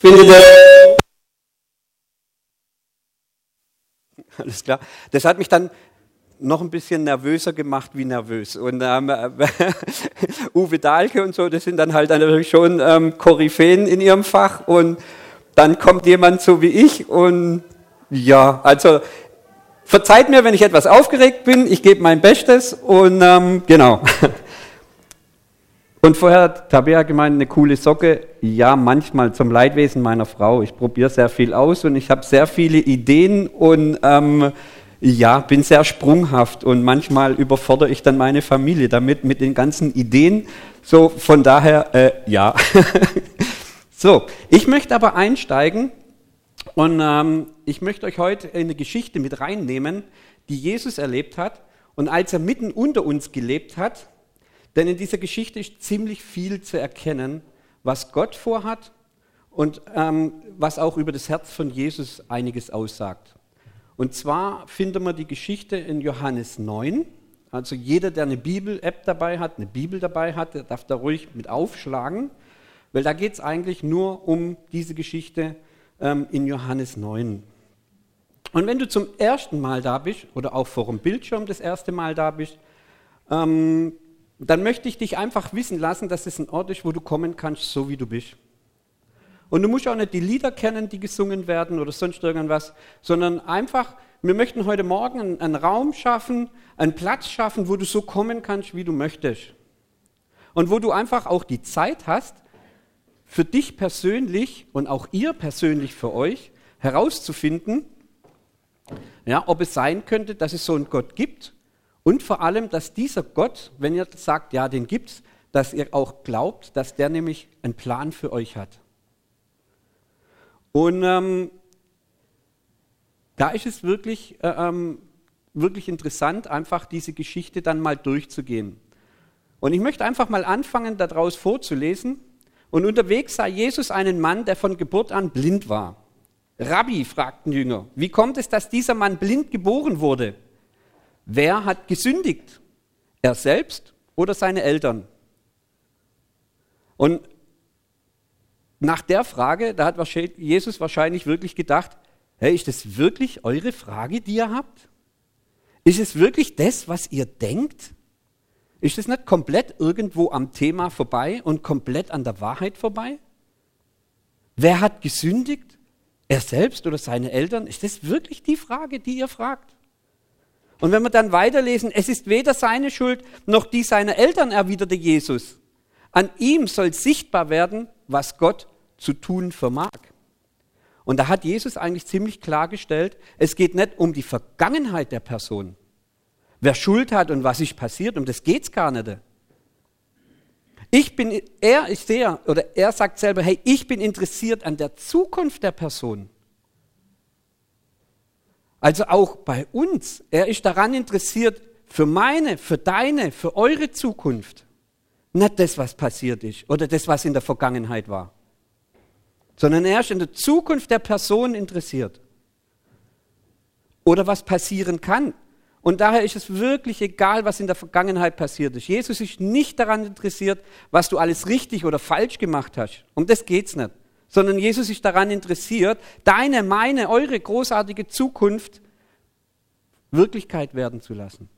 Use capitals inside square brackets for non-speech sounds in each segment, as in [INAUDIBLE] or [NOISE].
finde das. Alles klar. Das hat mich dann noch ein bisschen nervöser gemacht wie nervös. Und ähm, [LAUGHS] Uwe Dahlke und so, das sind dann halt natürlich schon ähm, Koryphäen in ihrem Fach. Und dann kommt jemand so wie ich und ja, also verzeiht mir, wenn ich etwas aufgeregt bin. Ich gebe mein Bestes und ähm, genau. [LAUGHS] Und vorher hat Tabea gemeint, eine coole Socke. Ja, manchmal zum Leidwesen meiner Frau. Ich probiere sehr viel aus und ich habe sehr viele Ideen und ähm, ja, bin sehr sprunghaft und manchmal überfordere ich dann meine Familie damit mit den ganzen Ideen. So, von daher, äh, ja. [LAUGHS] so, ich möchte aber einsteigen und ähm, ich möchte euch heute in eine Geschichte mit reinnehmen, die Jesus erlebt hat und als er mitten unter uns gelebt hat, denn in dieser Geschichte ist ziemlich viel zu erkennen, was Gott vorhat und ähm, was auch über das Herz von Jesus einiges aussagt. Und zwar finden wir die Geschichte in Johannes 9. Also jeder, der eine Bibel-App dabei hat, eine Bibel dabei hat, der darf da ruhig mit aufschlagen, weil da geht es eigentlich nur um diese Geschichte ähm, in Johannes 9. Und wenn du zum ersten Mal da bist oder auch vor dem Bildschirm das erste Mal da bist, ähm, dann möchte ich dich einfach wissen lassen, dass es ein Ort ist, wo du kommen kannst, so wie du bist. Und du musst auch nicht die Lieder kennen, die gesungen werden oder sonst irgendwas, sondern einfach, wir möchten heute Morgen einen, einen Raum schaffen, einen Platz schaffen, wo du so kommen kannst, wie du möchtest. Und wo du einfach auch die Zeit hast, für dich persönlich und auch ihr persönlich für euch herauszufinden, ja, ob es sein könnte, dass es so einen Gott gibt und vor allem, dass dieser Gott, wenn ihr sagt, ja, den gibt's, dass ihr auch glaubt, dass der nämlich einen Plan für euch hat. Und ähm, da ist es wirklich, äh, ähm, wirklich interessant, einfach diese Geschichte dann mal durchzugehen. Und ich möchte einfach mal anfangen, daraus vorzulesen. Und unterwegs sah Jesus einen Mann, der von Geburt an blind war. Rabbi, fragten Jünger, wie kommt es, dass dieser Mann blind geboren wurde? Wer hat gesündigt? Er selbst oder seine Eltern? Und nach der Frage, da hat Jesus wahrscheinlich wirklich gedacht, hey, ist das wirklich eure Frage, die ihr habt? Ist es wirklich das, was ihr denkt? Ist es nicht komplett irgendwo am Thema vorbei und komplett an der Wahrheit vorbei? Wer hat gesündigt? Er selbst oder seine Eltern? Ist das wirklich die Frage, die ihr fragt? Und wenn wir dann weiterlesen, es ist weder seine Schuld noch die seiner Eltern, erwiderte Jesus. An ihm soll sichtbar werden, was Gott zu tun vermag. Und da hat Jesus eigentlich ziemlich klargestellt, es geht nicht um die Vergangenheit der Person. Wer Schuld hat und was ist passiert, um das geht's gar nicht. Ich bin, er ist der, oder er sagt selber, hey, ich bin interessiert an der Zukunft der Person. Also auch bei uns. Er ist daran interessiert, für meine, für deine, für eure Zukunft. Nicht das, was passiert ist oder das, was in der Vergangenheit war. Sondern er ist in der Zukunft der Person interessiert. Oder was passieren kann. Und daher ist es wirklich egal, was in der Vergangenheit passiert ist. Jesus ist nicht daran interessiert, was du alles richtig oder falsch gemacht hast. Um das geht's nicht sondern Jesus ist daran interessiert, deine, meine, eure großartige Zukunft Wirklichkeit werden zu lassen.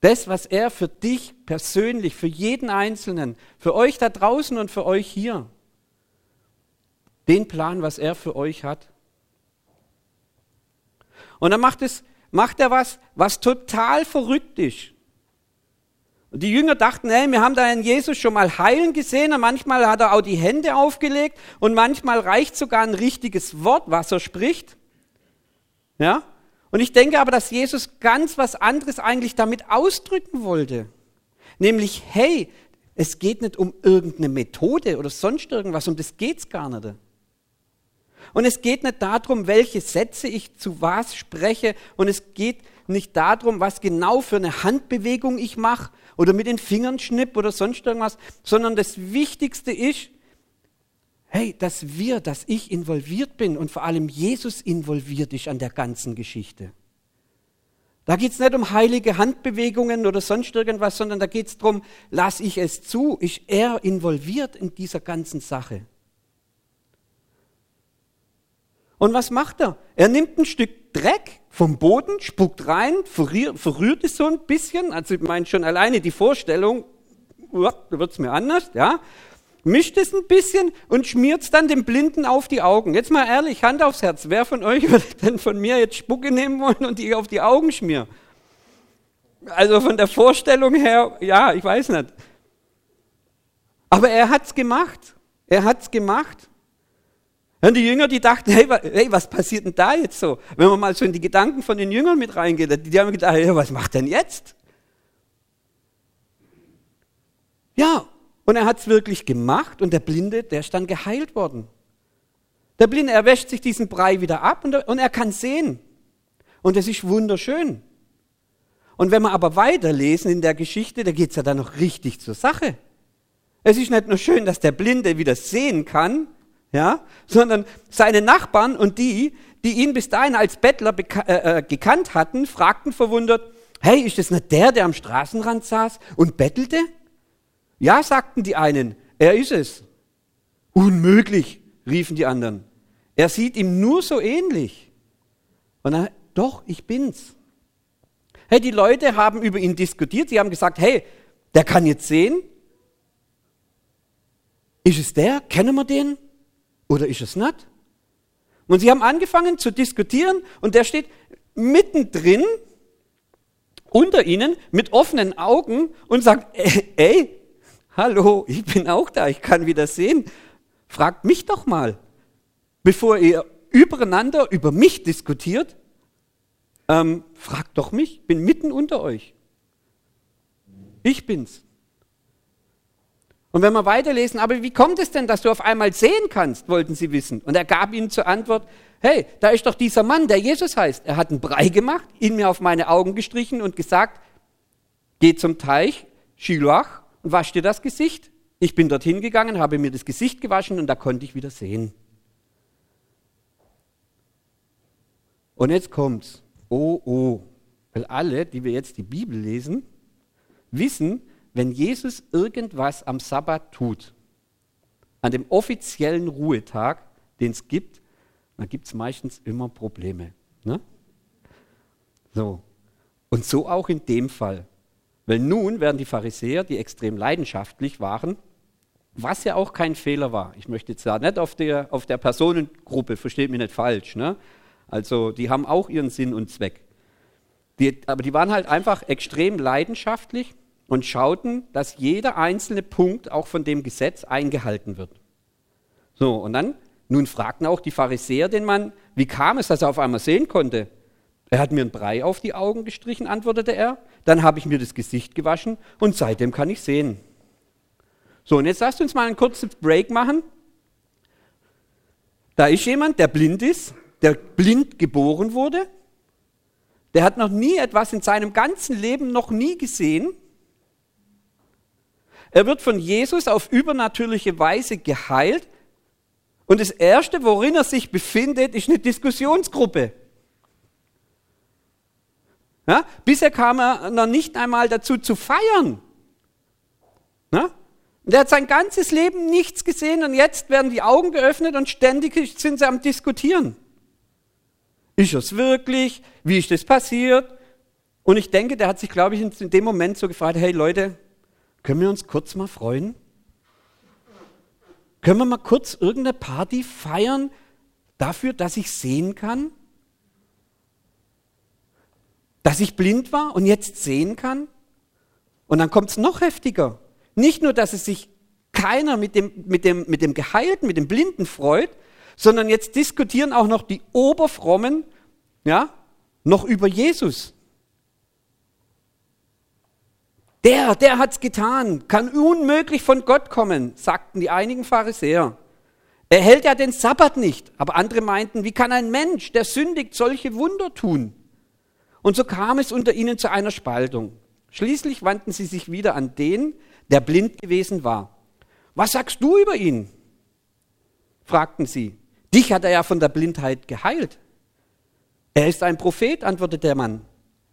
Das, was er für dich persönlich, für jeden Einzelnen, für euch da draußen und für euch hier, den Plan, was er für euch hat. Und dann macht, es, macht er was, was total verrückt ist. Und die Jünger dachten, hey, wir haben da einen Jesus schon mal heilen gesehen und manchmal hat er auch die Hände aufgelegt und manchmal reicht sogar ein richtiges Wort, was er spricht. Ja? Und ich denke aber, dass Jesus ganz was anderes eigentlich damit ausdrücken wollte. Nämlich, hey, es geht nicht um irgendeine Methode oder sonst irgendwas, um das geht's gar nicht. Und es geht nicht darum, welche Sätze ich zu was spreche und es geht nicht darum, was genau für eine Handbewegung ich mache oder mit den Fingern schnipp oder sonst irgendwas, sondern das Wichtigste ist, hey, dass wir, dass ich involviert bin und vor allem Jesus involviert ist an der ganzen Geschichte. Da geht es nicht um heilige Handbewegungen oder sonst irgendwas, sondern da geht es darum, lasse ich es zu, ist er involviert in dieser ganzen Sache. Und was macht er? Er nimmt ein Stück Dreck vom Boden, spuckt rein, verrührt, verrührt es so ein bisschen. Also ich meine schon alleine die Vorstellung, da wird es mir anders, ja. Mischt es ein bisschen und schmiert es dann dem Blinden auf die Augen. Jetzt mal ehrlich, Hand aufs Herz. Wer von euch [LAUGHS] würde denn von mir jetzt Spucke nehmen wollen und die auf die Augen schmieren? Also von der Vorstellung her, ja, ich weiß nicht. Aber er hat es gemacht. Er hat es gemacht. Und die Jünger, die dachten, hey, hey, was passiert denn da jetzt so? Wenn man mal so in die Gedanken von den Jüngern mit reingeht, die haben gedacht, hey, was macht denn jetzt? Ja, und er hat es wirklich gemacht und der Blinde, der ist dann geheilt worden. Der Blinde, er wäscht sich diesen Brei wieder ab und er, und er kann sehen. Und es ist wunderschön. Und wenn wir aber weiterlesen in der Geschichte, da geht es ja dann noch richtig zur Sache. Es ist nicht nur schön, dass der Blinde wieder sehen kann, ja, sondern seine Nachbarn und die, die ihn bis dahin als Bettler äh, äh, gekannt hatten, fragten verwundert, hey, ist das nicht der, der am Straßenrand saß und bettelte? Ja, sagten die einen, er ist es. Unmöglich, riefen die anderen. Er sieht ihm nur so ähnlich. Und er, doch, ich bin's. Hey, die Leute haben über ihn diskutiert. Sie haben gesagt, hey, der kann jetzt sehen. Ist es der? Kennen wir den? Oder ist es nicht? Und sie haben angefangen zu diskutieren und der steht mittendrin unter ihnen mit offenen Augen und sagt, ey, hallo, ich bin auch da, ich kann wieder sehen. Fragt mich doch mal, bevor ihr übereinander über mich diskutiert, ähm, fragt doch mich, bin mitten unter euch. Ich bin's. Und wenn wir weiterlesen, aber wie kommt es denn, dass du auf einmal sehen kannst, wollten sie wissen. Und er gab ihnen zur Antwort, hey, da ist doch dieser Mann, der Jesus heißt. Er hat einen Brei gemacht, ihn mir auf meine Augen gestrichen und gesagt, geh zum Teich, Shiloach, und wasch dir das Gesicht. Ich bin dorthin gegangen, habe mir das Gesicht gewaschen und da konnte ich wieder sehen. Und jetzt kommt's oh, oh. Weil alle, die wir jetzt die Bibel lesen, wissen, wenn Jesus irgendwas am Sabbat tut, an dem offiziellen Ruhetag, den es gibt, dann gibt es meistens immer Probleme. Ne? So. Und so auch in dem Fall. Weil nun werden die Pharisäer, die extrem leidenschaftlich waren, was ja auch kein Fehler war. Ich möchte jetzt da nicht auf der, auf der Personengruppe, versteht mich nicht falsch. Ne? Also die haben auch ihren Sinn und Zweck. Die, aber die waren halt einfach extrem leidenschaftlich und schauten, dass jeder einzelne Punkt auch von dem Gesetz eingehalten wird. So, und dann, nun fragten auch die Pharisäer den Mann, wie kam es, dass er auf einmal sehen konnte? Er hat mir einen Brei auf die Augen gestrichen, antwortete er. Dann habe ich mir das Gesicht gewaschen und seitdem kann ich sehen. So, und jetzt lasst uns mal einen kurzen Break machen. Da ist jemand, der blind ist, der blind geboren wurde, der hat noch nie etwas in seinem ganzen Leben noch nie gesehen. Er wird von Jesus auf übernatürliche Weise geheilt. Und das Erste, worin er sich befindet, ist eine Diskussionsgruppe. Ja? Bisher kam er noch nicht einmal dazu zu feiern. Ja? Der hat sein ganzes Leben nichts gesehen und jetzt werden die Augen geöffnet und ständig sind sie am Diskutieren. Ist es wirklich? Wie ist das passiert? Und ich denke, der hat sich, glaube ich, in dem Moment so gefragt, hey Leute, können wir uns kurz mal freuen? Können wir mal kurz irgendeine Party feiern dafür, dass ich sehen kann? Dass ich blind war und jetzt sehen kann? Und dann kommt es noch heftiger. Nicht nur, dass es sich keiner mit dem, mit, dem, mit dem Geheilten, mit dem Blinden freut, sondern jetzt diskutieren auch noch die Oberfrommen, ja, noch über Jesus. Der, der hat's getan, kann unmöglich von Gott kommen, sagten die einigen Pharisäer. Er hält ja den Sabbat nicht, aber andere meinten, wie kann ein Mensch, der sündigt, solche Wunder tun? Und so kam es unter ihnen zu einer Spaltung. Schließlich wandten sie sich wieder an den, der blind gewesen war. Was sagst du über ihn? fragten sie. Dich hat er ja von der Blindheit geheilt. Er ist ein Prophet, antwortete der Mann.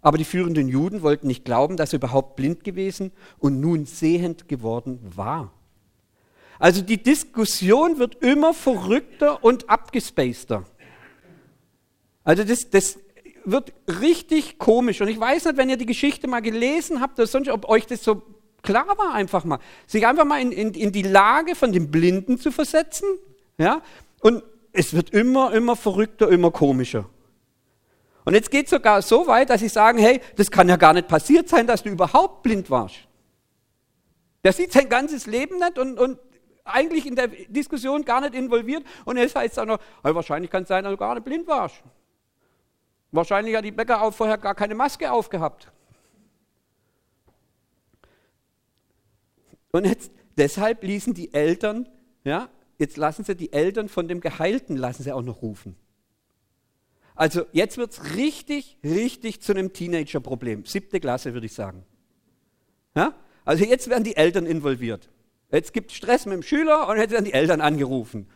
Aber die führenden Juden wollten nicht glauben, dass er überhaupt blind gewesen und nun sehend geworden war. Also die Diskussion wird immer verrückter und abgespaceder. Also das, das wird richtig komisch. Und ich weiß nicht, wenn ihr die Geschichte mal gelesen habt oder sonst, ob euch das so klar war, einfach mal. Sich einfach mal in, in, in die Lage von dem Blinden zu versetzen. Ja? Und es wird immer, immer verrückter, immer komischer. Und jetzt geht es sogar so weit, dass sie sagen, hey, das kann ja gar nicht passiert sein, dass du überhaupt blind warst. Der sieht sein ganzes Leben nicht und, und eigentlich in der Diskussion gar nicht involviert. Und jetzt heißt es auch noch, hey, wahrscheinlich kann es sein, dass du gar nicht blind warst. Wahrscheinlich hat die Bäcker auch vorher gar keine Maske aufgehabt. Und jetzt, deshalb ließen die Eltern, ja, jetzt lassen sie die Eltern von dem Geheilten, lassen sie auch noch rufen. Also jetzt wird es richtig, richtig zu einem Teenager-Problem. Siebte Klasse, würde ich sagen. Ja? Also jetzt werden die Eltern involviert. Jetzt gibt es Stress mit dem Schüler und jetzt werden die Eltern angerufen.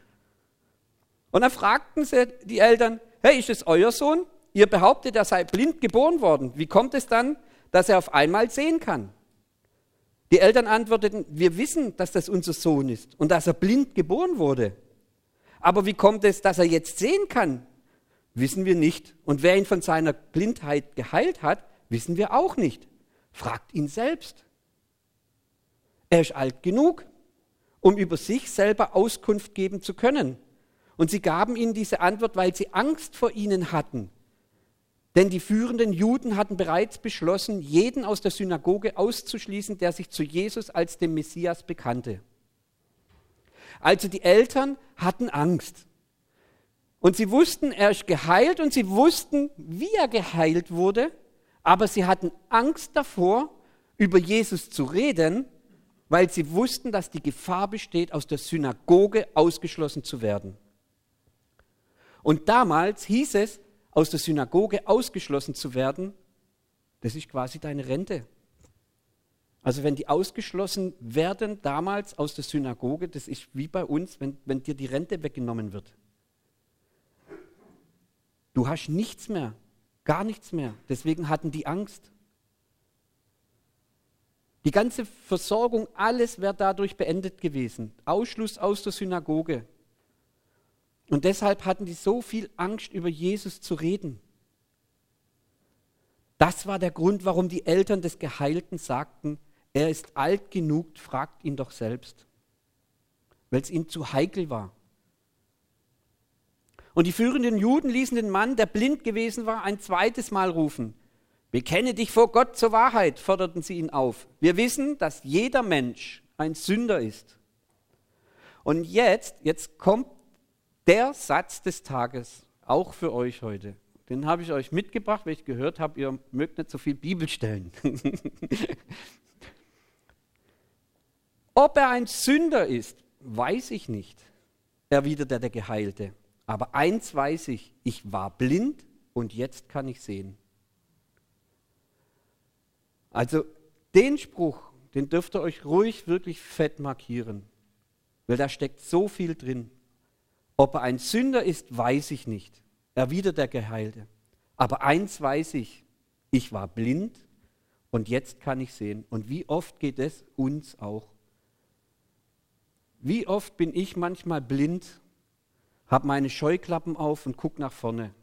Und dann fragten sie die Eltern, hey, ist es euer Sohn? Ihr behauptet, er sei blind geboren worden. Wie kommt es dann, dass er auf einmal sehen kann? Die Eltern antworteten, wir wissen, dass das unser Sohn ist und dass er blind geboren wurde. Aber wie kommt es, dass er jetzt sehen kann? Wissen wir nicht. Und wer ihn von seiner Blindheit geheilt hat, wissen wir auch nicht. Fragt ihn selbst. Er ist alt genug, um über sich selber Auskunft geben zu können. Und sie gaben ihnen diese Antwort, weil sie Angst vor ihnen hatten. Denn die führenden Juden hatten bereits beschlossen, jeden aus der Synagoge auszuschließen, der sich zu Jesus als dem Messias bekannte. Also die Eltern hatten Angst. Und sie wussten, er ist geheilt und sie wussten, wie er geheilt wurde, aber sie hatten Angst davor, über Jesus zu reden, weil sie wussten, dass die Gefahr besteht, aus der Synagoge ausgeschlossen zu werden. Und damals hieß es, aus der Synagoge ausgeschlossen zu werden, das ist quasi deine Rente. Also wenn die ausgeschlossen werden damals aus der Synagoge, das ist wie bei uns, wenn, wenn dir die Rente weggenommen wird. Du hast nichts mehr, gar nichts mehr. Deswegen hatten die Angst. Die ganze Versorgung, alles wäre dadurch beendet gewesen. Ausschluss aus der Synagoge. Und deshalb hatten die so viel Angst, über Jesus zu reden. Das war der Grund, warum die Eltern des Geheilten sagten, er ist alt genug, fragt ihn doch selbst. Weil es ihm zu heikel war. Und die führenden Juden ließen den Mann, der blind gewesen war, ein zweites Mal rufen. Bekenne dich vor Gott zur Wahrheit, forderten sie ihn auf. Wir wissen, dass jeder Mensch ein Sünder ist. Und jetzt, jetzt kommt der Satz des Tages, auch für euch heute. Den habe ich euch mitgebracht, weil ich gehört habe, ihr mögt nicht so viel Bibelstellen. [LAUGHS] Ob er ein Sünder ist, weiß ich nicht, erwiderte der Geheilte. Aber eins weiß ich, ich war blind und jetzt kann ich sehen. Also den Spruch, den dürft ihr euch ruhig wirklich fett markieren, weil da steckt so viel drin. Ob er ein Sünder ist, weiß ich nicht, erwidert der Geheilte. Aber eins weiß ich, ich war blind und jetzt kann ich sehen. Und wie oft geht es uns auch? Wie oft bin ich manchmal blind, habe meine Scheuklappen auf und gucke nach vorne?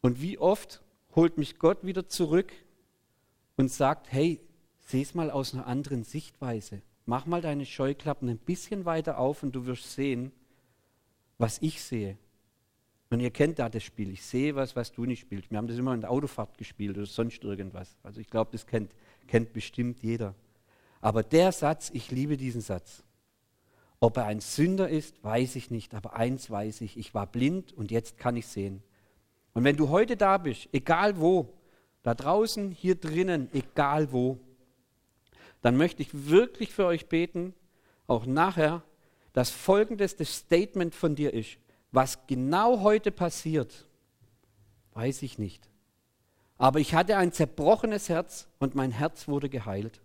Und wie oft holt mich Gott wieder zurück und sagt, hey, seh's mal aus einer anderen Sichtweise. Mach mal deine Scheuklappen ein bisschen weiter auf und du wirst sehen, was ich sehe. Und ihr kennt da das Spiel. Ich sehe was, was du nicht spielst. Wir haben das immer in der Autofahrt gespielt oder sonst irgendwas. Also ich glaube, das kennt, kennt bestimmt jeder. Aber der Satz, ich liebe diesen Satz. Ob er ein Sünder ist, weiß ich nicht. Aber eins weiß ich, ich war blind und jetzt kann ich sehen. Und wenn du heute da bist, egal wo, da draußen, hier drinnen, egal wo, dann möchte ich wirklich für euch beten, auch nachher, dass folgendes das Statement von dir ist. Was genau heute passiert, weiß ich nicht. Aber ich hatte ein zerbrochenes Herz und mein Herz wurde geheilt.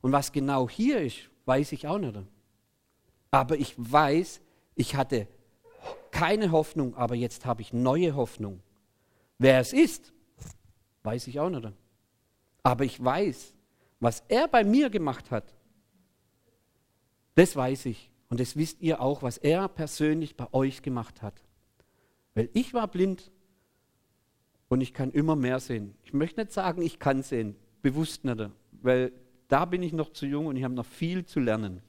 Und was genau hier ist, weiß ich auch nicht. Aber ich weiß, ich hatte keine Hoffnung, aber jetzt habe ich neue Hoffnung. Wer es ist, weiß ich auch nicht. Aber ich weiß, was er bei mir gemacht hat, das weiß ich. Und das wisst ihr auch, was er persönlich bei euch gemacht hat. Weil ich war blind und ich kann immer mehr sehen. Ich möchte nicht sagen, ich kann sehen, bewusst nicht, weil da bin ich noch zu jung und ich habe noch viel zu lernen.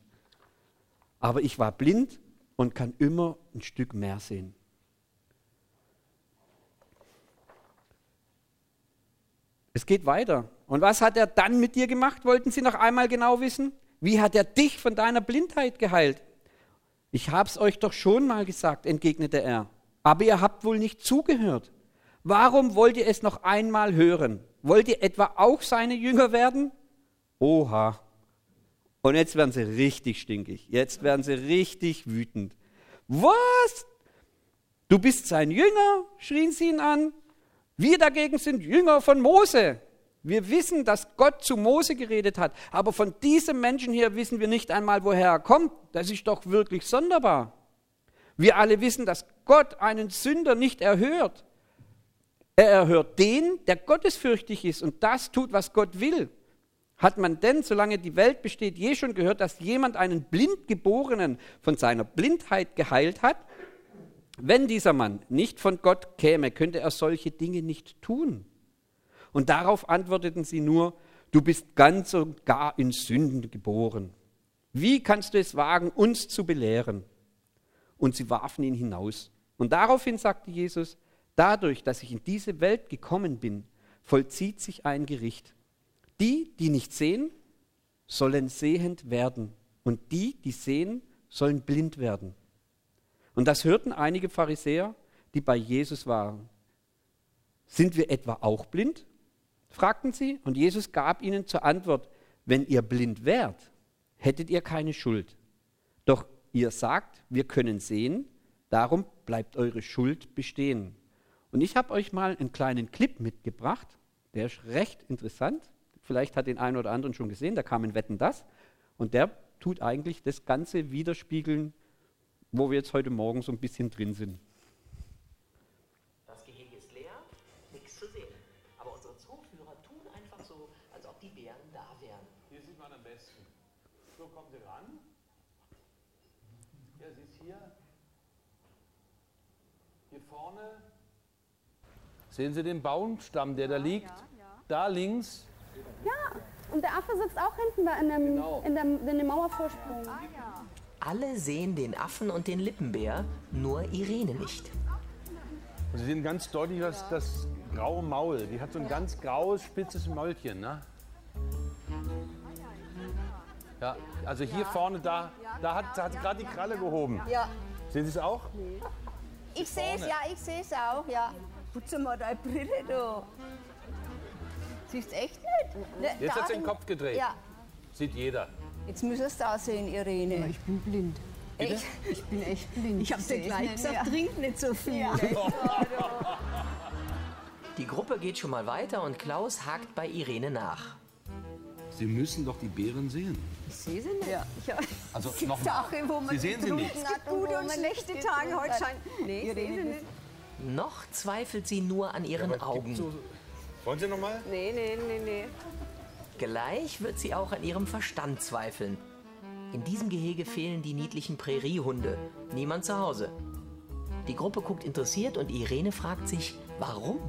Aber ich war blind und kann immer ein Stück mehr sehen. Es geht weiter. Und was hat er dann mit dir gemacht? Wollten Sie noch einmal genau wissen? Wie hat er dich von deiner Blindheit geheilt? Ich habe es euch doch schon mal gesagt, entgegnete er. Aber ihr habt wohl nicht zugehört. Warum wollt ihr es noch einmal hören? Wollt ihr etwa auch seine Jünger werden? Oha. Und jetzt werden sie richtig stinkig. Jetzt werden sie richtig wütend. Was? Du bist sein Jünger? schrien sie ihn an. Wir dagegen sind Jünger von Mose. Wir wissen, dass Gott zu Mose geredet hat, aber von diesem Menschen hier wissen wir nicht einmal, woher er kommt. Das ist doch wirklich sonderbar. Wir alle wissen, dass Gott einen Sünder nicht erhört. Er erhört den, der gottesfürchtig ist und das tut, was Gott will. Hat man denn, solange die Welt besteht, je schon gehört, dass jemand einen Blindgeborenen von seiner Blindheit geheilt hat? Wenn dieser Mann nicht von Gott käme, könnte er solche Dinge nicht tun. Und darauf antworteten sie nur, du bist ganz und gar in Sünden geboren. Wie kannst du es wagen, uns zu belehren? Und sie warfen ihn hinaus. Und daraufhin sagte Jesus, dadurch, dass ich in diese Welt gekommen bin, vollzieht sich ein Gericht. Die, die nicht sehen, sollen sehend werden. Und die, die sehen, sollen blind werden. Und das hörten einige Pharisäer, die bei Jesus waren. Sind wir etwa auch blind? fragten sie. Und Jesus gab ihnen zur Antwort, wenn ihr blind wärt, hättet ihr keine Schuld. Doch ihr sagt, wir können sehen, darum bleibt eure Schuld bestehen. Und ich habe euch mal einen kleinen Clip mitgebracht, der ist recht interessant. Vielleicht hat den einen oder anderen schon gesehen, da kam in Wetten das. Und der tut eigentlich das Ganze widerspiegeln, wo wir jetzt heute Morgen so ein bisschen drin sind. Das Gehege ist leer, nichts zu sehen. Aber unsere Zooführer tun einfach so, als ob die Bären da wären. Hier sieht man am besten. So kommen Sie ran. Ja, sie ist hier. Hier vorne. Sehen Sie den Baumstamm, der da liegt? Da links. Ja, und der Affe sitzt auch hinten da in dem, Genau. in dem, in dem Mauervorsprung. Alle sehen den Affen und den Lippenbär, nur Irene nicht. Und Sie sehen ganz deutlich das, das graue Maul. Die hat so ein ganz graues, spitzes Mäulchen. Ne? Ja, also hier vorne, da, da hat, da hat sie gerade die Kralle gehoben. Ja, Sehen Sie es auch? ich sehe es, ja, ich sehe es auch, ja. Putze mal deine Brille da. Siehst echt nicht? Ne, Jetzt hat sie den Kopf gedreht. Ja, Sieht jeder. jetzt muss es da sehen, Irene. Ich bin blind. Echt? Ich bin echt blind. Ich hab dir gleich nicht gesagt, trink nicht so viel. [LAUGHS] Die Gruppe geht schon mal weiter und Klaus hakt bei Irene nach. Sie müssen doch die Beeren sehen. Ich sehe sie nicht. Ja, ja. Also Es gibt nochmal. Tage, wo man Sie sehen sie nicht. getrunken hat und Gute schlechte nicht Tage. Heute scheint. Nee, ich sehe sie nicht. Noch zweifelt sie nur an ihren Augen. Wollen Sie nochmal? Nee, nee, nee, nee. Gleich wird sie auch an ihrem Verstand zweifeln. In diesem Gehege fehlen die niedlichen Präriehunde. Niemand zu Hause. Die Gruppe guckt interessiert und Irene fragt sich, warum?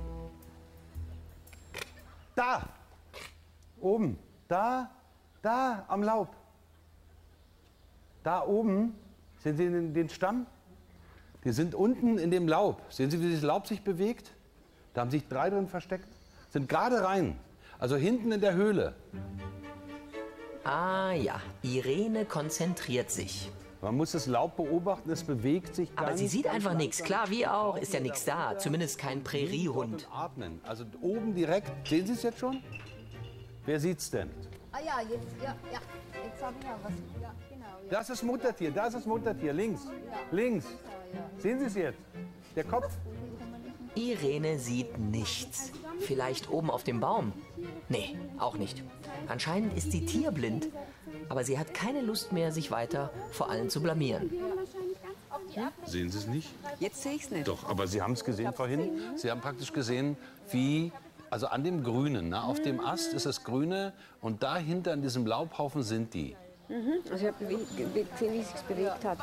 Da! Oben. Da, da, am Laub. Da oben, sehen Sie den, den Stamm? Die sind unten in dem Laub. Sehen Sie, wie das Laub sich bewegt? Da haben sich drei drin versteckt. Sind gerade rein. Also hinten in der Höhle. Ah ja, Irene konzentriert sich. Man muss das Laub beobachten, es bewegt sich Aber ganz, sie sieht einfach nichts. Klar, wie auch, ist ja nichts da. Zumindest kein Präriehund. Und atmen. Also oben direkt. Sehen Sie es jetzt schon? Wer sieht's denn? Ah ja, jetzt, ja, ja. Jetzt habe ich ja was. Ja, genau. Ja. Das ist Muttertier, das ist Muttertier, links. Links. Sehen Sie es jetzt? Der Kopf? Irene sieht nichts. Vielleicht oben auf dem Baum? Nee, auch nicht. Anscheinend ist sie tierblind, aber sie hat keine Lust mehr, sich weiter vor allen zu blamieren. Sehen Sie es nicht? Jetzt sehe ich es nicht. Doch, aber Sie haben es gesehen vorhin. Sie haben praktisch gesehen, wie, also an dem Grünen, ne, auf dem Ast ist das Grüne und dahinter an diesem Laubhaufen sind die. Also ich habe gesehen, wie es sich bewegt hat.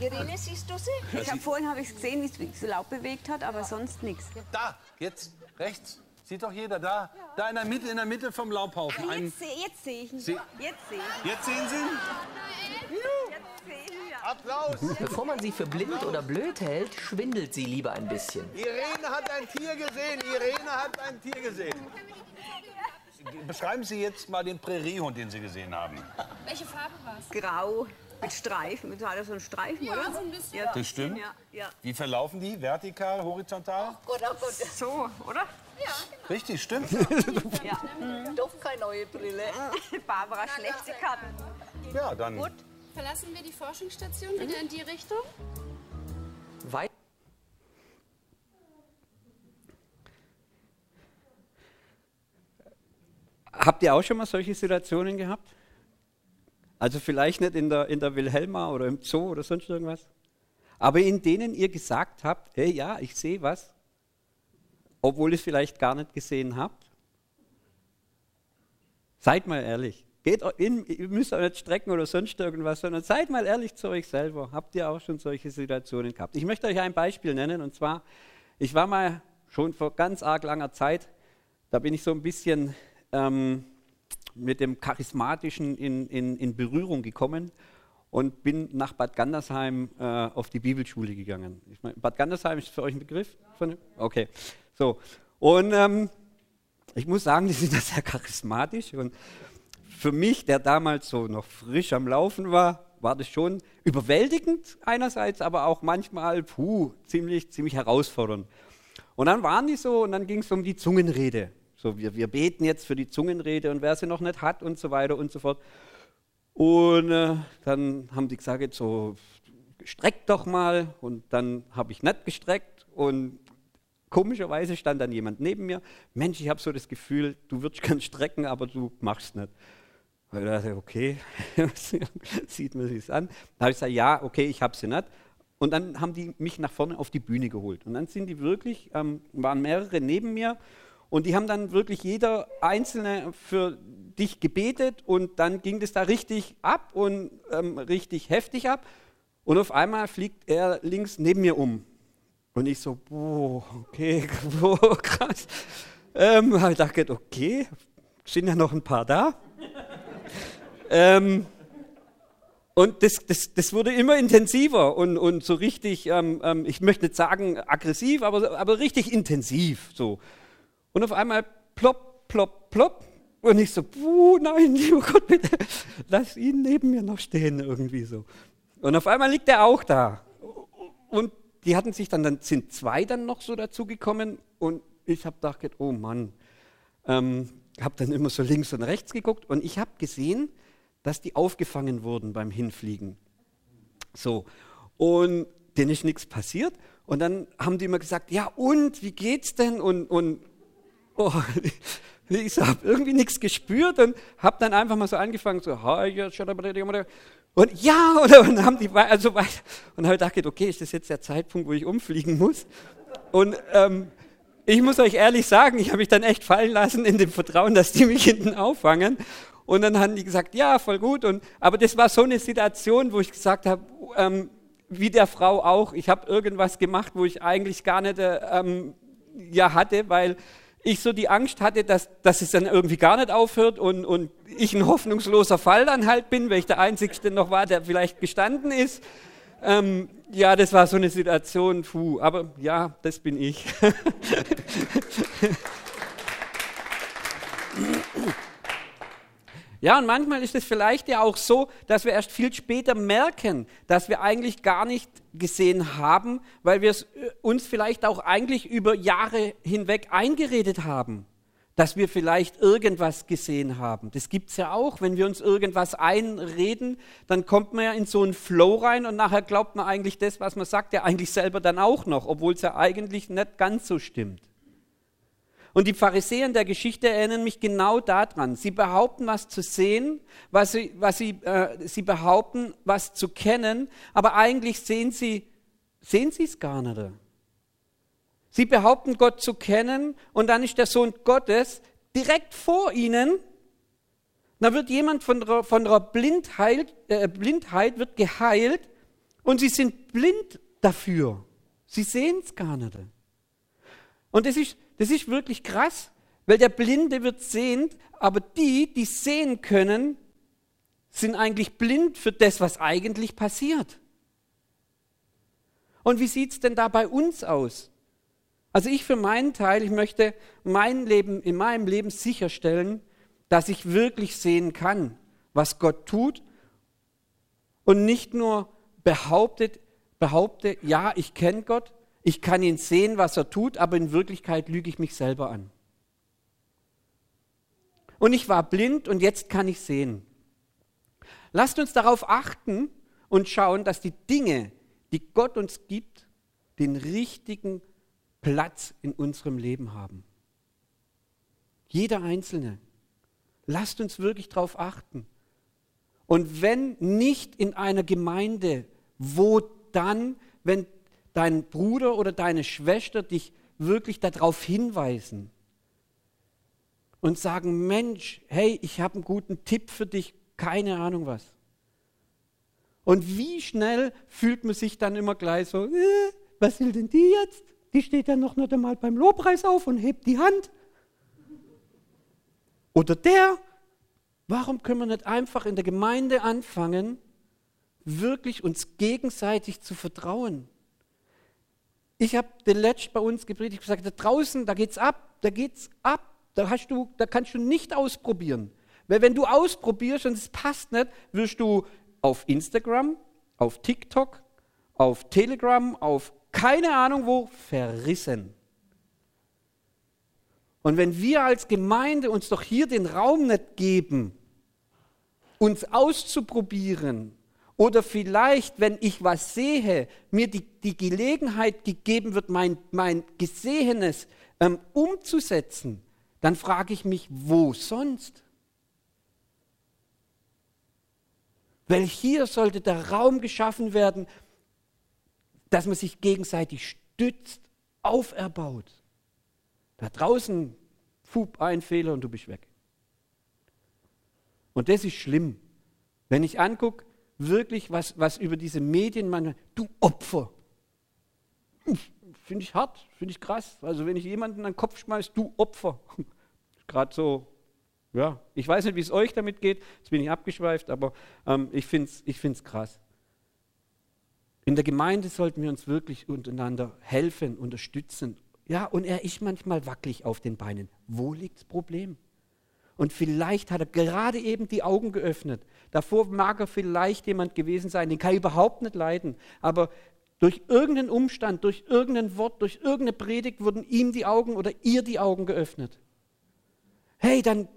Irene, siehst du sie? Ich hab, vorhin habe ich gesehen, wie es sich so laut bewegt hat, aber sonst nichts. Da, jetzt rechts. Sieht doch jeder da. Da in der Mitte, in der Mitte vom Laubhaufen. Ein, Jetzt, jetzt sehe ich ihn. Sie- Jetzt sehe ich ihn. jetzt sehen Sie ihn. Jetzt sehe ich ihn. ja. Applaus. Bevor man sie für blind oder blöd hält, schwindelt sie lieber ein bisschen. Irene hat ein Tier gesehen. Irene hat ein Tier gesehen. Beschreiben Sie jetzt mal den Präriehund, den Sie gesehen haben. Welche Farbe war es? Grau mit Streifen. Mit hat er so einen Streifen, oder? so ein bisschen. Ja, Das stimmt. ja, ja. Wie verlaufen die? Vertikal, horizontal? Gott, oh Gott, So, oder? Richtig, stimmt. Ja. [LAUGHS] doch keine neue Brille. [LAUGHS] Barbara schlechte Karten. Ja, dann. Verlassen wir die Forschungsstation wieder in die Richtung? Weit Habt ihr auch schon mal solche Situationen gehabt? Also vielleicht nicht in der, in der Wilhelma oder im Zoo oder sonst irgendwas. Aber in denen ihr gesagt habt, hey ja, ich sehe was, obwohl ihr es vielleicht gar nicht gesehen habt. Seid mal ehrlich. Geht in, ihr müsst euch nicht strecken oder sonst irgendwas, sondern seid mal ehrlich zu euch selber. Habt ihr auch schon solche Situationen gehabt? Ich möchte euch ein Beispiel nennen und zwar, ich war mal schon vor ganz arg langer Zeit, da bin ich so ein bisschen ähm, mit dem Charismatischen in, in, in Berührung gekommen und bin nach Bad Gandersheim äh, auf die Bibelschule gegangen. Ich mein, Bad Gandersheim ist für euch ein Begriff? Von, okay, so. Und ähm, ich muss sagen, [LAUGHS] die sind da sehr charismatisch und für mich, der damals so noch frisch am Laufen war, war das schon überwältigend einerseits, aber auch manchmal, puh, ziemlich, ziemlich herausfordernd. Und dann waren die so und dann ging es um die Zungenrede. So, wir, wir beten jetzt für die Zungenrede und wer sie noch nicht hat und so weiter und so fort. Und äh, dann haben die gesagt, so, streckt doch mal. Und dann habe ich nicht gestreckt und komischerweise stand dann jemand neben mir. Mensch, ich habe so das Gefühl, du würdest gern strecken, aber du machst nicht. Und ich dachte, okay, [LAUGHS] sieht man sich an. Da habe ich gesagt, ja, okay, ich habe sie nicht. Und dann haben die mich nach vorne auf die Bühne geholt. Und dann sind die wirklich, ähm, waren mehrere neben mir und die haben dann wirklich jeder Einzelne für dich gebetet und dann ging das da richtig ab und ähm, richtig heftig ab. Und auf einmal fliegt er links neben mir um. Und ich so, boah, okay, [LAUGHS] boah, krass. Ähm, hab ich dachte, okay, sind ja noch ein paar da. ähm, und das, das, das wurde immer intensiver und, und so richtig, ähm, ähm, ich möchte nicht sagen aggressiv, aber, aber richtig intensiv. So. Und auf einmal plopp, plopp, plopp. Und ich so, puh, nein, lieber [LAUGHS] Gott, bitte, lass ihn neben mir noch stehen, irgendwie so. Und auf einmal liegt er auch da. Und die hatten sich dann, dann sind zwei dann noch so dazugekommen und ich habe gedacht, oh Mann, ähm, habe dann immer so links und rechts geguckt und ich habe gesehen, dass die aufgefangen wurden beim Hinfliegen. So, und denen ist nichts passiert. Und dann haben die immer gesagt, ja und, wie geht's denn? Und, und oh, [LAUGHS] ich habe irgendwie nichts gespürt und habe dann einfach mal so angefangen, so, und ja, oder, und haben die also weiter. Und habe gedacht, okay, ist das jetzt der Zeitpunkt, wo ich umfliegen muss? Und ähm, ich muss euch ehrlich sagen, ich habe mich dann echt fallen lassen in dem Vertrauen, dass die mich hinten auffangen. Und dann haben die gesagt, ja, voll gut. Und, aber das war so eine Situation, wo ich gesagt habe, ähm, wie der Frau auch, ich habe irgendwas gemacht, wo ich eigentlich gar nicht äh, ähm, ja, hatte, weil ich so die Angst hatte, dass, dass es dann irgendwie gar nicht aufhört und, und ich ein hoffnungsloser Fall dann halt bin, weil ich der Einzige noch war, der vielleicht gestanden ist. Ähm, ja, das war so eine Situation, puh, aber ja, das bin ich. [LAUGHS] Ja, und manchmal ist es vielleicht ja auch so, dass wir erst viel später merken, dass wir eigentlich gar nicht gesehen haben, weil wir es äh, uns vielleicht auch eigentlich über Jahre hinweg eingeredet haben, dass wir vielleicht irgendwas gesehen haben. Das gibt es ja auch, wenn wir uns irgendwas einreden, dann kommt man ja in so einen Flow rein und nachher glaubt man eigentlich das, was man sagt, ja eigentlich selber dann auch noch, obwohl es ja eigentlich nicht ganz so stimmt. Und die Pharisäer der Geschichte erinnern mich genau daran. Sie behaupten, was zu sehen, was sie, was sie, äh, sie behaupten, was zu kennen, aber eigentlich sehen sie sehen sie es gar nicht. Sie behaupten, Gott zu kennen, und dann ist der Sohn Gottes direkt vor ihnen, Da wird jemand von der, von der Blindheit, äh, Blindheit wird geheilt und sie sind blind dafür. Sie sehen es gar nicht. Und das ist, das ist wirklich krass, weil der Blinde wird sehend, aber die, die sehen können, sind eigentlich blind für das, was eigentlich passiert. Und wie sieht es denn da bei uns aus? Also ich für meinen Teil, ich möchte mein Leben, in meinem Leben sicherstellen, dass ich wirklich sehen kann, was Gott tut und nicht nur behauptet, behaupte, ja, ich kenne Gott, ich kann ihn sehen, was er tut, aber in Wirklichkeit lüge ich mich selber an. Und ich war blind und jetzt kann ich sehen. Lasst uns darauf achten und schauen, dass die Dinge, die Gott uns gibt, den richtigen Platz in unserem Leben haben. Jeder Einzelne. Lasst uns wirklich darauf achten. Und wenn nicht in einer Gemeinde, wo dann, wenn dein Bruder oder deine Schwester dich wirklich darauf hinweisen und sagen, Mensch, hey, ich habe einen guten Tipp für dich, keine Ahnung was. Und wie schnell fühlt man sich dann immer gleich so, äh, was will denn die jetzt? Die steht ja noch nicht einmal beim Lobpreis auf und hebt die Hand. Oder der, warum können wir nicht einfach in der Gemeinde anfangen, wirklich uns gegenseitig zu vertrauen? Ich habe den Letzt bei uns gepredigt, gesagt, da draußen, da geht's ab, da geht's ab, da, hast du, da kannst du nicht ausprobieren. Weil wenn du ausprobierst und es passt nicht, wirst du auf Instagram, auf TikTok, auf Telegram, auf keine Ahnung wo verrissen. Und wenn wir als Gemeinde uns doch hier den Raum nicht geben, uns auszuprobieren, oder vielleicht, wenn ich was sehe, mir die, die Gelegenheit gegeben wird, mein, mein Gesehenes ähm, umzusetzen, dann frage ich mich, wo sonst? Weil hier sollte der Raum geschaffen werden, dass man sich gegenseitig stützt, auferbaut. Da draußen, Fub, ein Fehler und du bist weg. Und das ist schlimm. Wenn ich angucke, wirklich, was, was über diese Medien man, du Opfer. Finde ich hart, finde ich krass. Also wenn ich jemanden an den Kopf schmeiße, du Opfer. [LAUGHS] Gerade so, ja, ich weiß nicht, wie es euch damit geht, jetzt bin ich abgeschweift, aber ähm, ich finde es ich find's krass. In der Gemeinde sollten wir uns wirklich untereinander helfen, unterstützen, ja, und er ist manchmal wackelig auf den Beinen. Wo liegt das Problem? Und vielleicht hat er gerade eben die Augen geöffnet. Davor mag er vielleicht jemand gewesen sein, den kann ich überhaupt nicht leiden. Aber durch irgendeinen Umstand, durch irgendein Wort, durch irgendeine Predigt wurden ihm die Augen oder ihr die Augen geöffnet. Hey, dann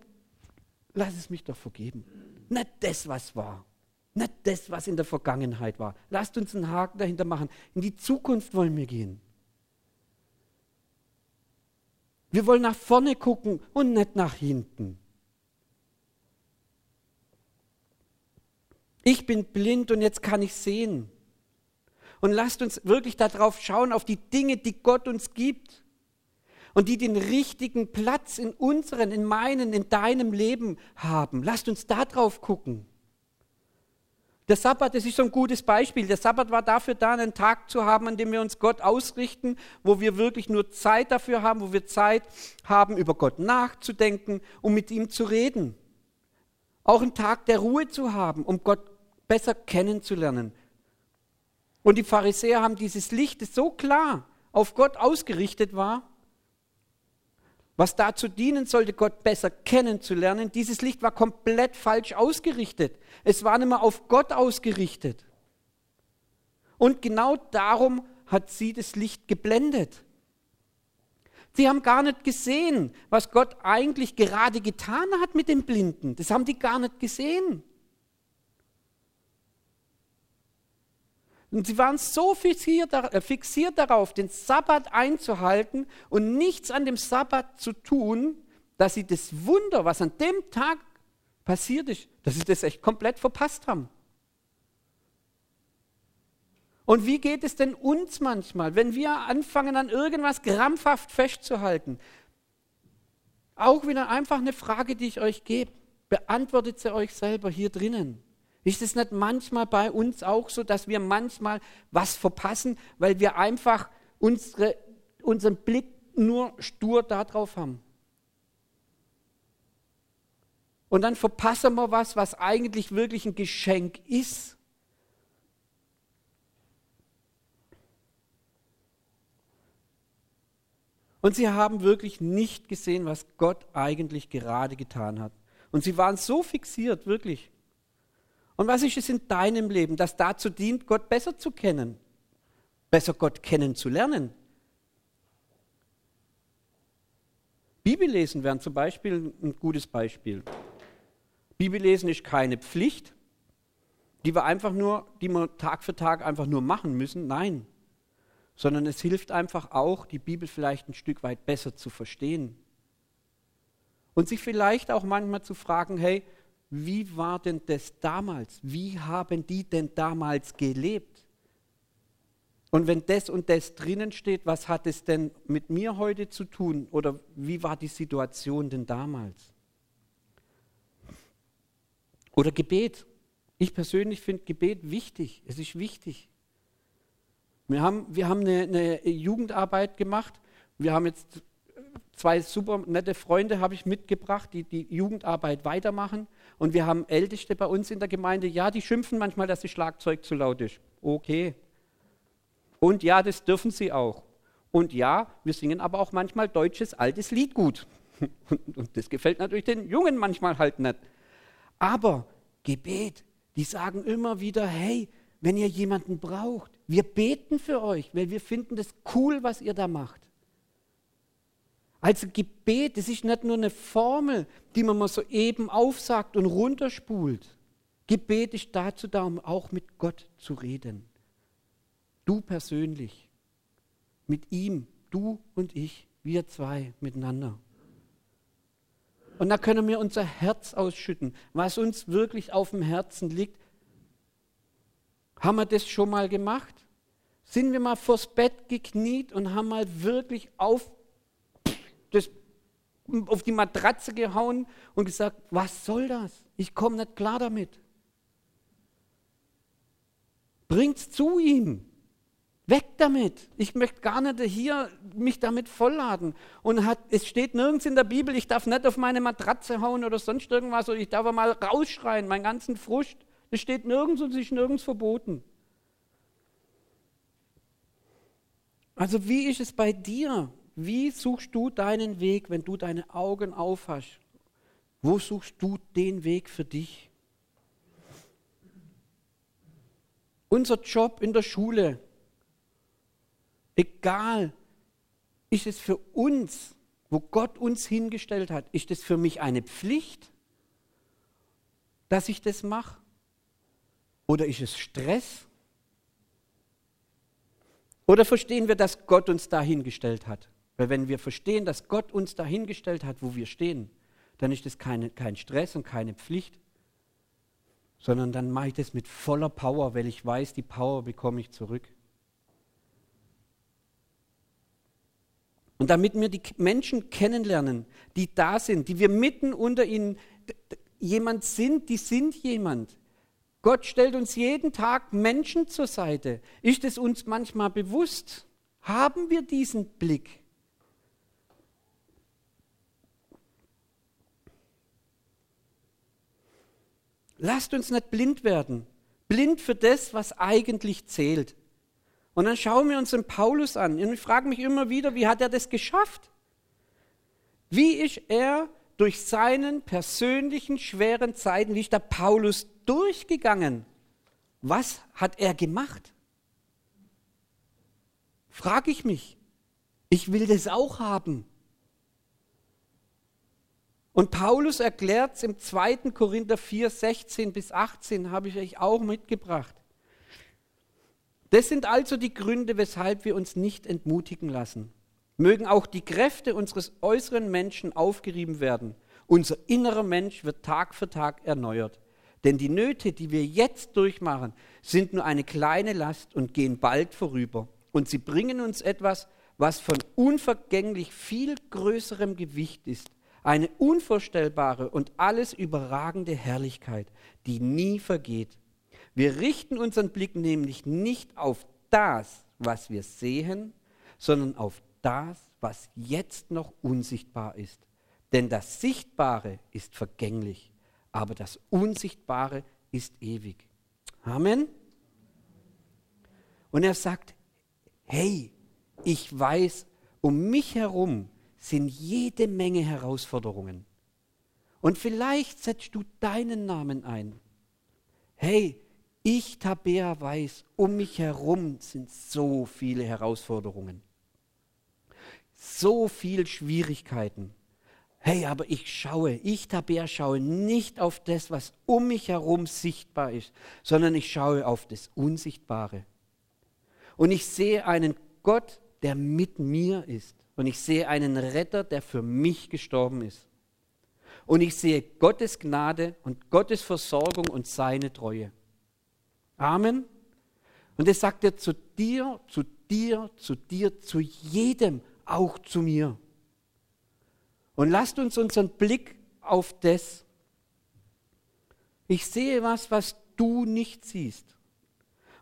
lass es mich doch vergeben. Nicht das, was war. Nicht das, was in der Vergangenheit war. Lasst uns einen Haken dahinter machen. In die Zukunft wollen wir gehen. Wir wollen nach vorne gucken und nicht nach hinten. Ich bin blind und jetzt kann ich sehen. Und lasst uns wirklich darauf schauen, auf die Dinge, die Gott uns gibt und die den richtigen Platz in unseren, in meinen, in deinem Leben haben. Lasst uns darauf gucken. Der Sabbat, das ist so ein gutes Beispiel. Der Sabbat war dafür da, einen Tag zu haben, an dem wir uns Gott ausrichten, wo wir wirklich nur Zeit dafür haben, wo wir Zeit haben, über Gott nachzudenken, um mit ihm zu reden. Auch einen Tag der Ruhe zu haben, um Gott besser kennenzulernen. Und die Pharisäer haben dieses Licht, das so klar auf Gott ausgerichtet war, was dazu dienen sollte, Gott besser kennenzulernen, dieses Licht war komplett falsch ausgerichtet. Es war nicht mehr auf Gott ausgerichtet. Und genau darum hat sie das Licht geblendet. Sie haben gar nicht gesehen, was Gott eigentlich gerade getan hat mit den Blinden. Das haben die gar nicht gesehen. Und sie waren so fixiert, äh, fixiert darauf, den Sabbat einzuhalten und nichts an dem Sabbat zu tun, dass sie das Wunder, was an dem Tag passiert ist, dass sie das echt komplett verpasst haben. Und wie geht es denn uns manchmal, wenn wir anfangen, an irgendwas krampfhaft festzuhalten? Auch wieder einfach eine Frage, die ich euch gebe. Beantwortet sie euch selber hier drinnen. Ist es nicht manchmal bei uns auch so, dass wir manchmal was verpassen, weil wir einfach unsere, unseren Blick nur stur darauf haben? Und dann verpassen wir was, was eigentlich wirklich ein Geschenk ist. Und sie haben wirklich nicht gesehen, was Gott eigentlich gerade getan hat. Und sie waren so fixiert, wirklich. Und was ist es in deinem Leben, das dazu dient, Gott besser zu kennen, besser Gott kennenzulernen? Bibellesen wäre zum Beispiel ein gutes Beispiel. Bibellesen ist keine Pflicht, die wir einfach nur, die wir Tag für Tag einfach nur machen müssen. Nein, sondern es hilft einfach auch, die Bibel vielleicht ein Stück weit besser zu verstehen. Und sich vielleicht auch manchmal zu fragen, hey, wie war denn das damals? Wie haben die denn damals gelebt? Und wenn das und das drinnen steht, was hat es denn mit mir heute zu tun? Oder wie war die Situation denn damals? Oder Gebet. Ich persönlich finde Gebet wichtig. Es ist wichtig. Wir haben, wir haben eine, eine Jugendarbeit gemacht. Wir haben jetzt zwei super nette Freunde habe ich mitgebracht, die die Jugendarbeit weitermachen. Und wir haben Älteste bei uns in der Gemeinde. Ja, die schimpfen manchmal, dass das Schlagzeug zu laut ist. Okay. Und ja, das dürfen sie auch. Und ja, wir singen aber auch manchmal deutsches altes Lied gut. [LAUGHS] Und das gefällt natürlich den Jungen manchmal halt nicht. Aber Gebet, die sagen immer wieder, hey, wenn ihr jemanden braucht, wir beten für euch, weil wir finden das cool, was ihr da macht. Also Gebet, das ist nicht nur eine Formel, die man mal so eben aufsagt und runterspult. Gebet ist dazu da, um auch mit Gott zu reden. Du persönlich, mit ihm, du und ich, wir zwei miteinander. Und da können wir unser Herz ausschütten, was uns wirklich auf dem Herzen liegt. Haben wir das schon mal gemacht? Sind wir mal vors Bett gekniet und haben mal wirklich auf, das, auf die Matratze gehauen und gesagt, was soll das? Ich komme nicht klar damit. Bringt's zu ihm. Weg damit. Ich möchte gar nicht hier mich damit vollladen. Und hat, es steht nirgends in der Bibel, ich darf nicht auf meine Matratze hauen oder sonst irgendwas oder ich darf mal rausschreien, meinen ganzen Frust. Es steht nirgends und es ist nirgends verboten. Also wie ist es bei dir? Wie suchst du deinen Weg, wenn du deine Augen aufhast? Wo suchst du den Weg für dich? Unser Job in der Schule, Egal, ist es für uns, wo Gott uns hingestellt hat, ist es für mich eine Pflicht, dass ich das mache? Oder ist es Stress? Oder verstehen wir, dass Gott uns dahingestellt hat? Weil wenn wir verstehen, dass Gott uns dahingestellt hat, wo wir stehen, dann ist das kein Stress und keine Pflicht, sondern dann mache ich das mit voller Power, weil ich weiß, die Power bekomme ich zurück. Und damit wir die Menschen kennenlernen, die da sind, die wir mitten unter ihnen jemand sind, die sind jemand. Gott stellt uns jeden Tag Menschen zur Seite. Ist es uns manchmal bewusst? Haben wir diesen Blick? Lasst uns nicht blind werden. Blind für das, was eigentlich zählt. Und dann schauen wir uns den Paulus an. Und ich frage mich immer wieder, wie hat er das geschafft? Wie ist er durch seinen persönlichen schweren Zeiten, wie ist der Paulus durchgegangen? Was hat er gemacht? Frage ich mich. Ich will das auch haben. Und Paulus erklärt es im 2. Korinther 4, 16 bis 18, habe ich euch auch mitgebracht. Das sind also die Gründe, weshalb wir uns nicht entmutigen lassen. Mögen auch die Kräfte unseres äußeren Menschen aufgerieben werden. Unser innerer Mensch wird Tag für Tag erneuert. Denn die Nöte, die wir jetzt durchmachen, sind nur eine kleine Last und gehen bald vorüber. Und sie bringen uns etwas, was von unvergänglich viel größerem Gewicht ist, Eine unvorstellbare und alles überragende Herrlichkeit, die nie vergeht. Wir richten unseren Blick nämlich nicht auf das, was wir sehen, sondern auf das, was jetzt noch unsichtbar ist. Denn das Sichtbare ist vergänglich, aber das Unsichtbare ist ewig. Amen. Und er sagt, hey, ich weiß, um mich herum sind jede Menge Herausforderungen. Und vielleicht setzt du deinen Namen ein. Hey, ich, Tabea, weiß, um mich herum sind so viele Herausforderungen. So viele Schwierigkeiten. Hey, aber ich schaue, ich, Tabea, schaue nicht auf das, was um mich herum sichtbar ist, sondern ich schaue auf das Unsichtbare. Und ich sehe einen Gott, der mit mir ist. Und ich sehe einen Retter, der für mich gestorben ist. Und ich sehe Gottes Gnade und Gottes Versorgung und seine Treue. Amen. Und das sagt er zu dir, zu dir, zu dir, zu jedem, auch zu mir. Und lasst uns unseren Blick auf das. Ich sehe was, was du nicht siehst.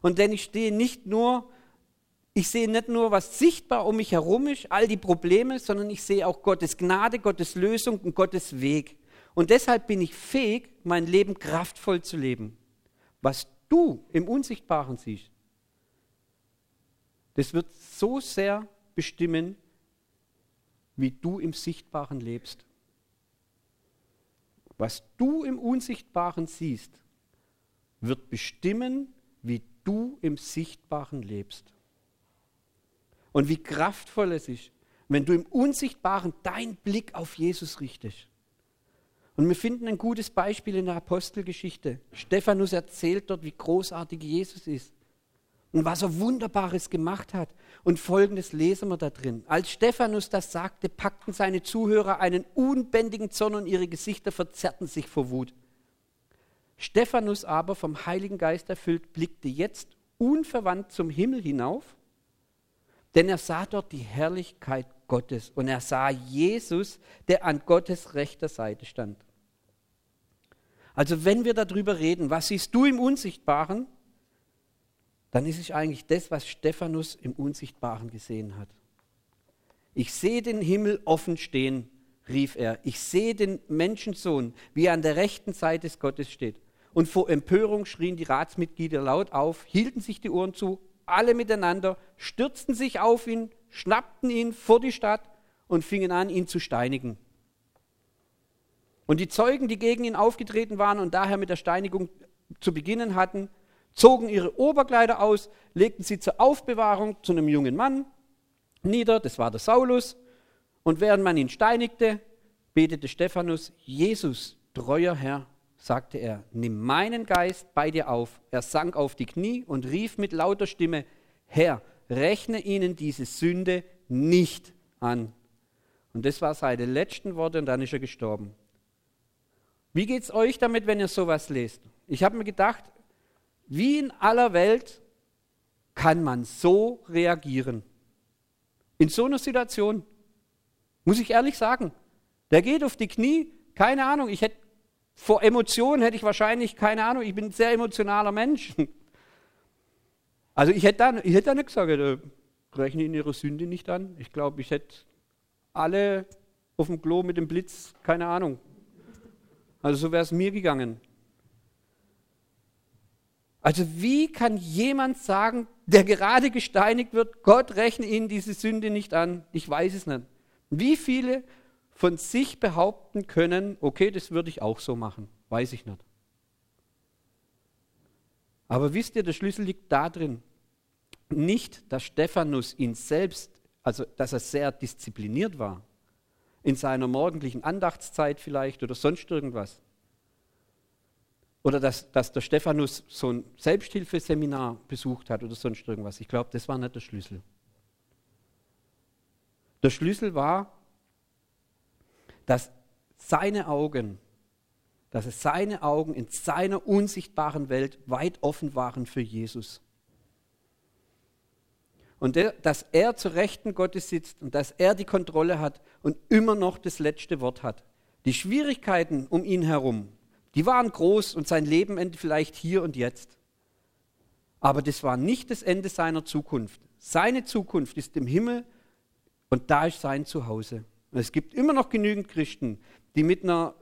Und denn ich stehe nicht nur ich sehe nicht nur, was sichtbar um mich herum ist, all die Probleme, sondern ich sehe auch Gottes Gnade, Gottes Lösung und Gottes Weg. Und deshalb bin ich fähig, mein Leben kraftvoll zu leben. Was du im Unsichtbaren siehst, das wird so sehr bestimmen, wie du im Sichtbaren lebst. Was du im Unsichtbaren siehst, wird bestimmen, wie du im Sichtbaren lebst. Und wie kraftvoll es ist, wenn du im Unsichtbaren deinen Blick auf Jesus richtest. Und wir finden ein gutes Beispiel in der Apostelgeschichte. Stephanus erzählt dort, wie großartig Jesus ist und was er Wunderbares gemacht hat. Und folgendes lesen wir da drin. Als Stephanus das sagte, packten seine Zuhörer einen unbändigen Zorn und ihre Gesichter verzerrten sich vor Wut. Stephanus aber, vom Heiligen Geist erfüllt, blickte jetzt unverwandt zum Himmel hinauf denn er sah dort die Herrlichkeit Gottes und er sah Jesus, der an Gottes rechter Seite stand. Also wenn wir darüber reden, was siehst du im Unsichtbaren, dann ist es eigentlich das, was Stephanus im Unsichtbaren gesehen hat. Ich sehe den Himmel offen stehen, rief er. Ich sehe den Menschensohn, wie er an der rechten Seite des Gottes steht. Und vor Empörung schrien die Ratsmitglieder laut auf, hielten sich die Ohren zu alle miteinander, stürzten sich auf ihn, schnappten ihn vor die Stadt und fingen an, ihn zu steinigen. Und die Zeugen, die gegen ihn aufgetreten waren und daher mit der Steinigung zu beginnen hatten, zogen ihre Oberkleider aus, legten sie zur Aufbewahrung zu einem jungen Mann nieder, das war der Saulus, und während man ihn steinigte, betete Stephanus, Jesus, treuer Herr, sagte er, nimm meinen Geist bei dir auf. Er sank auf die Knie und rief mit lauter Stimme, Herr, rechne ihnen diese Sünde nicht an. Und das war seine letzten Worte und dann ist er gestorben. Wie geht es euch damit, wenn ihr sowas lest? Ich habe mir gedacht, wie in aller Welt kann man so reagieren? In so einer Situation, muss ich ehrlich sagen, der geht auf die Knie, keine Ahnung, ich hätte vor Emotionen hätte ich wahrscheinlich, keine Ahnung, ich bin ein sehr emotionaler Mensch. [LAUGHS] Also ich hätte da, ich hätte da nicht gesagt, äh, rechne Ihnen Ihre Sünde nicht an. Ich glaube, ich hätte alle auf dem Klo mit dem Blitz, keine Ahnung. Also so wäre es mir gegangen. Also wie kann jemand sagen, der gerade gesteinigt wird, Gott rechne Ihnen diese Sünde nicht an? Ich weiß es nicht. Wie viele von sich behaupten können, okay, das würde ich auch so machen. Weiß ich nicht. Aber wisst ihr, der Schlüssel liegt da drin. Nicht, dass Stephanus ihn selbst, also dass er sehr diszipliniert war, in seiner morgendlichen Andachtszeit vielleicht oder sonst irgendwas. Oder dass, dass der Stephanus so ein Selbsthilfeseminar besucht hat oder sonst irgendwas. Ich glaube, das war nicht der Schlüssel. Der Schlüssel war, dass seine Augen, dass es seine Augen in seiner unsichtbaren Welt weit offen waren für Jesus. Und der, dass er zur Rechten Gottes sitzt und dass er die Kontrolle hat und immer noch das letzte Wort hat. Die Schwierigkeiten um ihn herum, die waren groß und sein Leben endet vielleicht hier und jetzt. Aber das war nicht das Ende seiner Zukunft. Seine Zukunft ist im Himmel und da ist sein Zuhause. Es gibt immer noch genügend Christen, die mit einer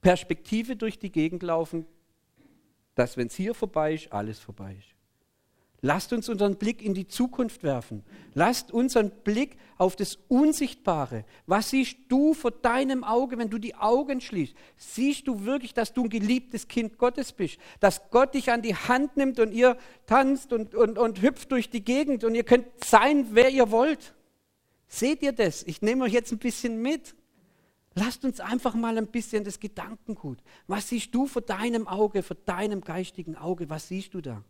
Perspektive durch die Gegend laufen, dass wenn es hier vorbei ist, alles vorbei ist. Lasst uns unseren Blick in die Zukunft werfen. Lasst unseren Blick auf das Unsichtbare. Was siehst du vor deinem Auge, wenn du die Augen schließt? Siehst du wirklich, dass du ein geliebtes Kind Gottes bist? Dass Gott dich an die Hand nimmt und ihr tanzt und, und, und hüpft durch die Gegend und ihr könnt sein, wer ihr wollt? Seht ihr das? Ich nehme euch jetzt ein bisschen mit. Lasst uns einfach mal ein bisschen das Gedankengut. Was siehst du vor deinem Auge, vor deinem geistigen Auge? Was siehst du da?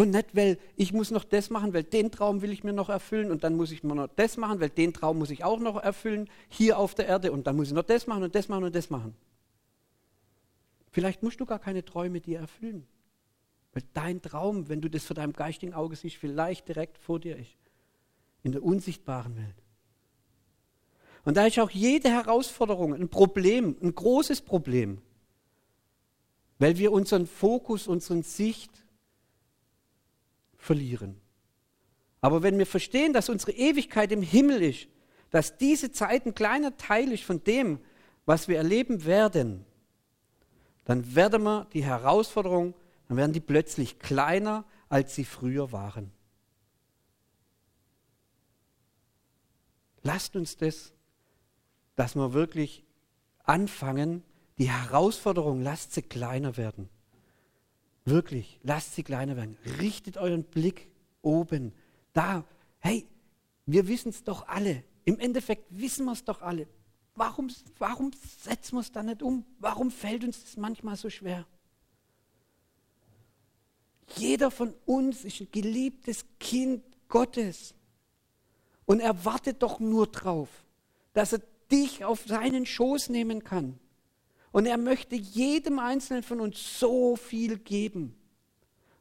Und nicht, weil ich muss noch das machen, weil den Traum will ich mir noch erfüllen und dann muss ich mir noch das machen, weil den Traum muss ich auch noch erfüllen hier auf der Erde und dann muss ich noch das machen und das machen und das machen. Vielleicht musst du gar keine Träume dir erfüllen, weil dein Traum, wenn du das vor deinem geistigen Auge siehst, vielleicht direkt vor dir ist, in der unsichtbaren Welt. Und da ist auch jede Herausforderung ein Problem, ein großes Problem, weil wir unseren Fokus, unseren Sicht verlieren. Aber wenn wir verstehen, dass unsere Ewigkeit im Himmel ist, dass diese Zeit ein kleiner Teil ist von dem, was wir erleben werden, dann werden wir die Herausforderungen, dann werden die plötzlich kleiner, als sie früher waren. Lasst uns das, dass wir wirklich anfangen, die Herausforderungen, lasst sie kleiner werden. Wirklich, lasst sie kleiner werden. Richtet euren Blick oben. Da, hey, wir wissen es doch alle. Im Endeffekt wissen wir es doch alle. Warum, warum setzen wir es dann nicht um? Warum fällt uns das manchmal so schwer? Jeder von uns ist ein geliebtes Kind Gottes. Und er wartet doch nur drauf, dass er dich auf seinen Schoß nehmen kann. Und er möchte jedem Einzelnen von uns so viel geben.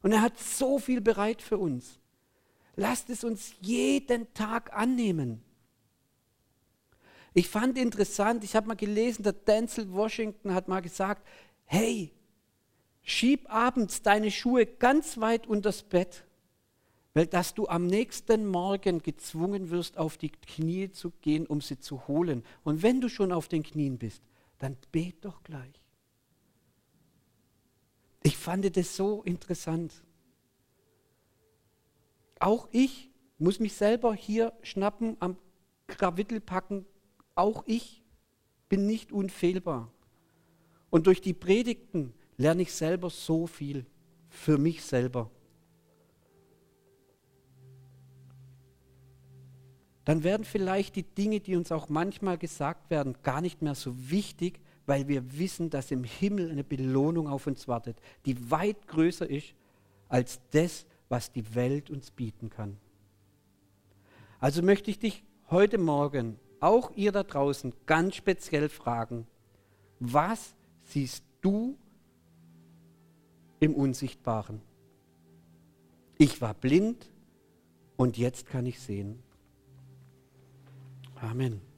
Und er hat so viel bereit für uns. Lasst es uns jeden Tag annehmen. Ich fand interessant, ich habe mal gelesen, der Denzel Washington hat mal gesagt, hey, schieb abends deine Schuhe ganz weit unters Bett, weil dass du am nächsten Morgen gezwungen wirst, auf die Knie zu gehen, um sie zu holen. Und wenn du schon auf den Knien bist, dann bet doch gleich. Ich fand das so interessant. Auch ich muss mich selber hier schnappen, am Krawittel packen. Auch ich bin nicht unfehlbar. Und durch die Predigten lerne ich selber so viel für mich selber. dann werden vielleicht die Dinge, die uns auch manchmal gesagt werden, gar nicht mehr so wichtig, weil wir wissen, dass im Himmel eine Belohnung auf uns wartet, die weit größer ist als das, was die Welt uns bieten kann. Also möchte ich dich heute Morgen, auch ihr da draußen, ganz speziell fragen, was siehst du im Unsichtbaren? Ich war blind und jetzt kann ich sehen. Amen.